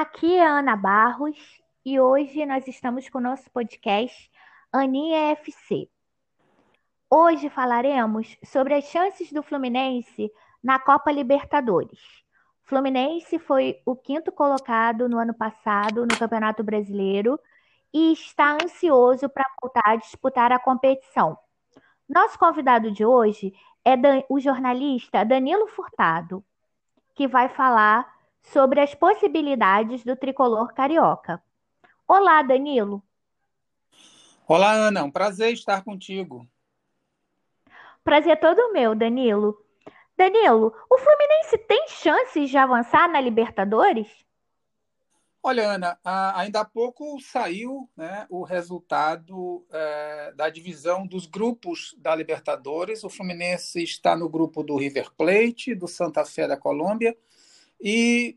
Aqui é Ana Barros e hoje nós estamos com o nosso podcast Aninha FC. Hoje falaremos sobre as chances do Fluminense na Copa Libertadores. Fluminense foi o quinto colocado no ano passado no Campeonato Brasileiro e está ansioso para voltar a disputar a competição. Nosso convidado de hoje é o jornalista Danilo Furtado, que vai falar sobre as possibilidades do tricolor carioca. Olá, Danilo. Olá, Ana. Um prazer estar contigo. Prazer todo meu, Danilo. Danilo, o Fluminense tem chances de avançar na Libertadores? Olha, Ana, ainda há pouco saiu né, o resultado é, da divisão dos grupos da Libertadores. O Fluminense está no grupo do River Plate, do Santa Fé da Colômbia, e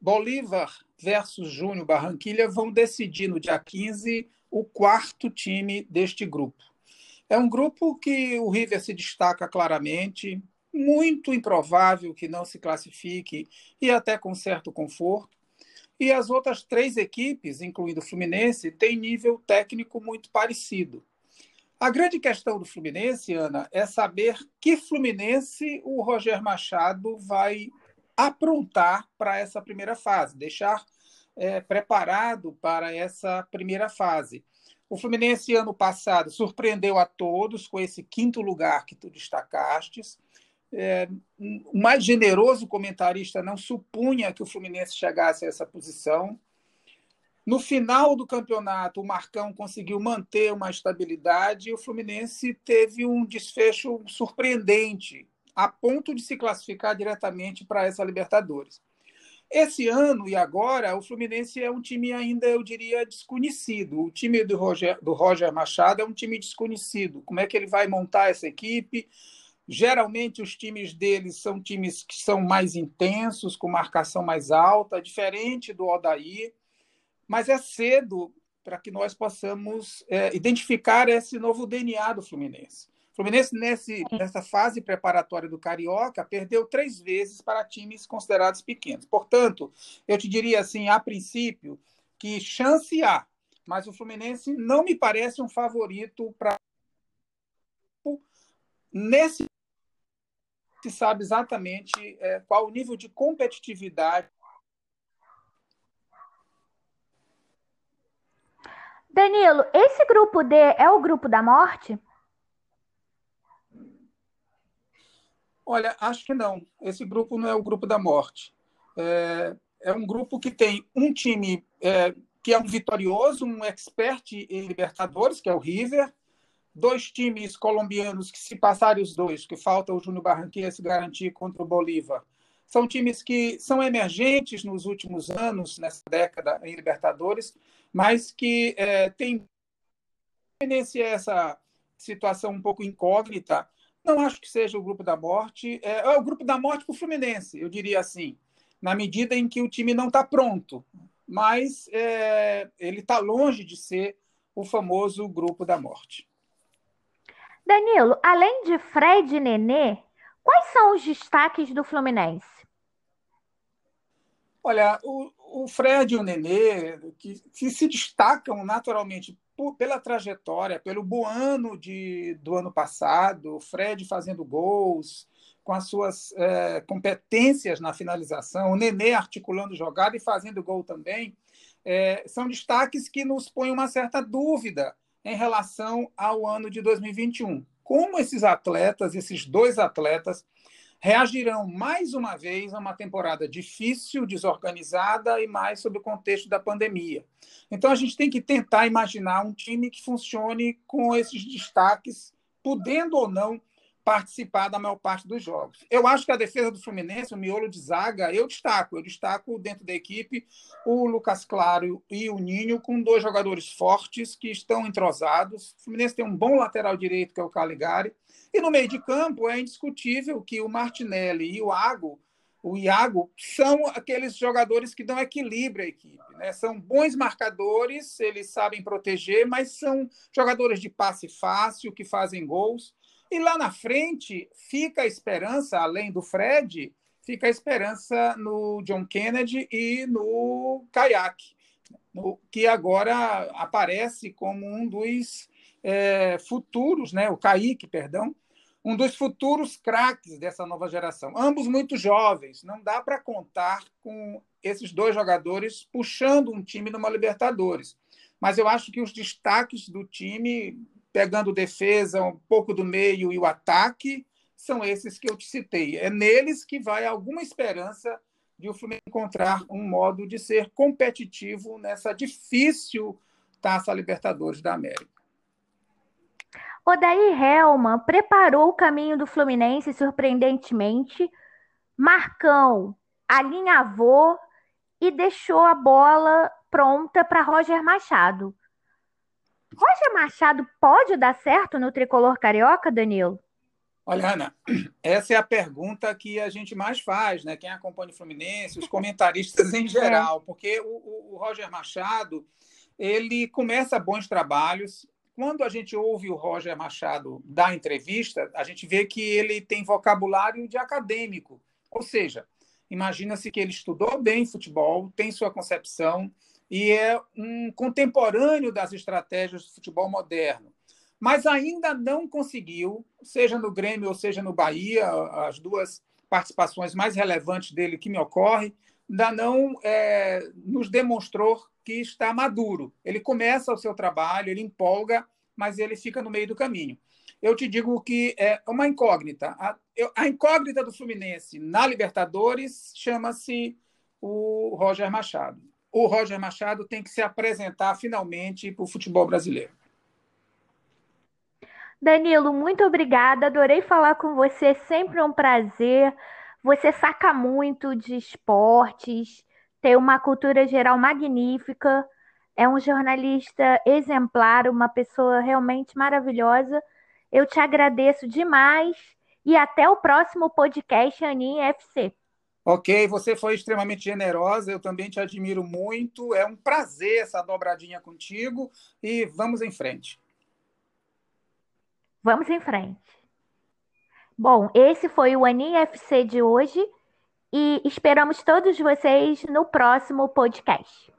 Bolívar versus Júnior Barranquilha vão decidir no dia 15 o quarto time deste grupo. É um grupo que o River se destaca claramente, muito improvável que não se classifique e até com certo conforto. E as outras três equipes, incluindo o Fluminense, têm nível técnico muito parecido. A grande questão do Fluminense, Ana, é saber que Fluminense o Roger Machado vai aprontar para essa primeira fase, deixar é, preparado para essa primeira fase. O Fluminense, ano passado, surpreendeu a todos com esse quinto lugar que tu destacastes. É, o mais generoso comentarista não supunha que o Fluminense chegasse a essa posição. No final do campeonato, o Marcão conseguiu manter uma estabilidade e o Fluminense teve um desfecho surpreendente, a ponto de se classificar diretamente para essa Libertadores. Esse ano e agora, o Fluminense é um time ainda, eu diria, desconhecido. O time do Roger, do Roger Machado é um time desconhecido. Como é que ele vai montar essa equipe? Geralmente, os times deles são times que são mais intensos, com marcação mais alta, diferente do Odaí. Mas é cedo para que nós possamos é, identificar esse novo DNA do Fluminense. Fluminense, nesse, nessa fase preparatória do Carioca, perdeu três vezes para times considerados pequenos. Portanto, eu te diria assim, a princípio, que chance há, mas o Fluminense não me parece um favorito para. Nesse. Se sabe exatamente é, qual o nível de competitividade. Danilo, esse grupo D é o grupo da morte? Olha, acho que não. Esse grupo não é o grupo da morte. É, é um grupo que tem um time é, que é um vitorioso, um expert em Libertadores, que é o River, dois times colombianos que, se passarem os dois, que falta o Júnior Barranquilla se garantir contra o Bolívar, são times que são emergentes nos últimos anos, nessa década em Libertadores, mas que é, têm essa situação um pouco incógnita não acho que seja o grupo da morte. É, é o grupo da morte para o Fluminense, eu diria assim, na medida em que o time não está pronto. Mas é, ele está longe de ser o famoso grupo da morte. Danilo, além de Fred e Nenê, quais são os destaques do Fluminense? Olha, o, o Fred e o Nenê, que, que se destacam naturalmente por, pela trajetória, pelo bom ano de, do ano passado, o Fred fazendo gols, com as suas é, competências na finalização, o Nenê articulando jogada e fazendo gol também, é, são destaques que nos põem uma certa dúvida em relação ao ano de 2021. Como esses atletas, esses dois atletas, reagirão mais uma vez a uma temporada difícil, desorganizada e mais sob o contexto da pandemia. Então a gente tem que tentar imaginar um time que funcione com esses destaques, podendo ou não participar da maior parte dos jogos. Eu acho que a defesa do Fluminense, o miolo de zaga, eu destaco. Eu destaco dentro da equipe o Lucas Claro e o Ninho, com dois jogadores fortes que estão entrosados. O Fluminense tem um bom lateral direito, que é o Caligari. E no meio de campo é indiscutível que o Martinelli e o Iago, o Iago são aqueles jogadores que dão equilíbrio à equipe. Né? São bons marcadores, eles sabem proteger, mas são jogadores de passe fácil, que fazem gols. E lá na frente fica a esperança, além do Fred, fica a esperança no John Kennedy e no caiaque, que agora aparece como um dos é, futuros, né, o Kaique, perdão, um dos futuros craques dessa nova geração. Ambos muito jovens, não dá para contar com esses dois jogadores puxando um time numa Libertadores. Mas eu acho que os destaques do time, pegando defesa, um pouco do meio e o ataque, são esses que eu te citei. É neles que vai alguma esperança de o Fluminense encontrar um modo de ser competitivo nessa difícil Taça Libertadores da América. Odair Helman preparou o caminho do Fluminense surpreendentemente. Marcão alinhavou e deixou a bola pronta para Roger Machado. Roger Machado pode dar certo no tricolor carioca, Danilo? Olha, Ana, essa é a pergunta que a gente mais faz, né? Quem acompanha o Fluminense, os comentaristas em geral, porque o, o Roger Machado ele começa bons trabalhos. Quando a gente ouve o Roger Machado dar entrevista, a gente vê que ele tem vocabulário de acadêmico, ou seja, imagina-se que ele estudou bem futebol, tem sua concepção e é um contemporâneo das estratégias do futebol moderno. Mas ainda não conseguiu, seja no Grêmio ou seja no Bahia, as duas participações mais relevantes dele que me ocorre, ainda não é, nos demonstrou que está maduro. Ele começa o seu trabalho, ele empolga, mas ele fica no meio do caminho. Eu te digo que é uma incógnita. A, a incógnita do Fluminense na Libertadores chama-se o Roger Machado. O Roger Machado tem que se apresentar finalmente para o futebol brasileiro. Danilo, muito obrigada. Adorei falar com você. Sempre um prazer. Você saca muito de esportes, tem uma cultura geral magnífica. É um jornalista exemplar, uma pessoa realmente maravilhosa. Eu te agradeço demais e até o próximo podcast Aninha FC. Ok, você foi extremamente generosa, eu também te admiro muito. É um prazer essa dobradinha contigo e vamos em frente. Vamos em frente. Bom, esse foi o Aninha FC de hoje e esperamos todos vocês no próximo podcast.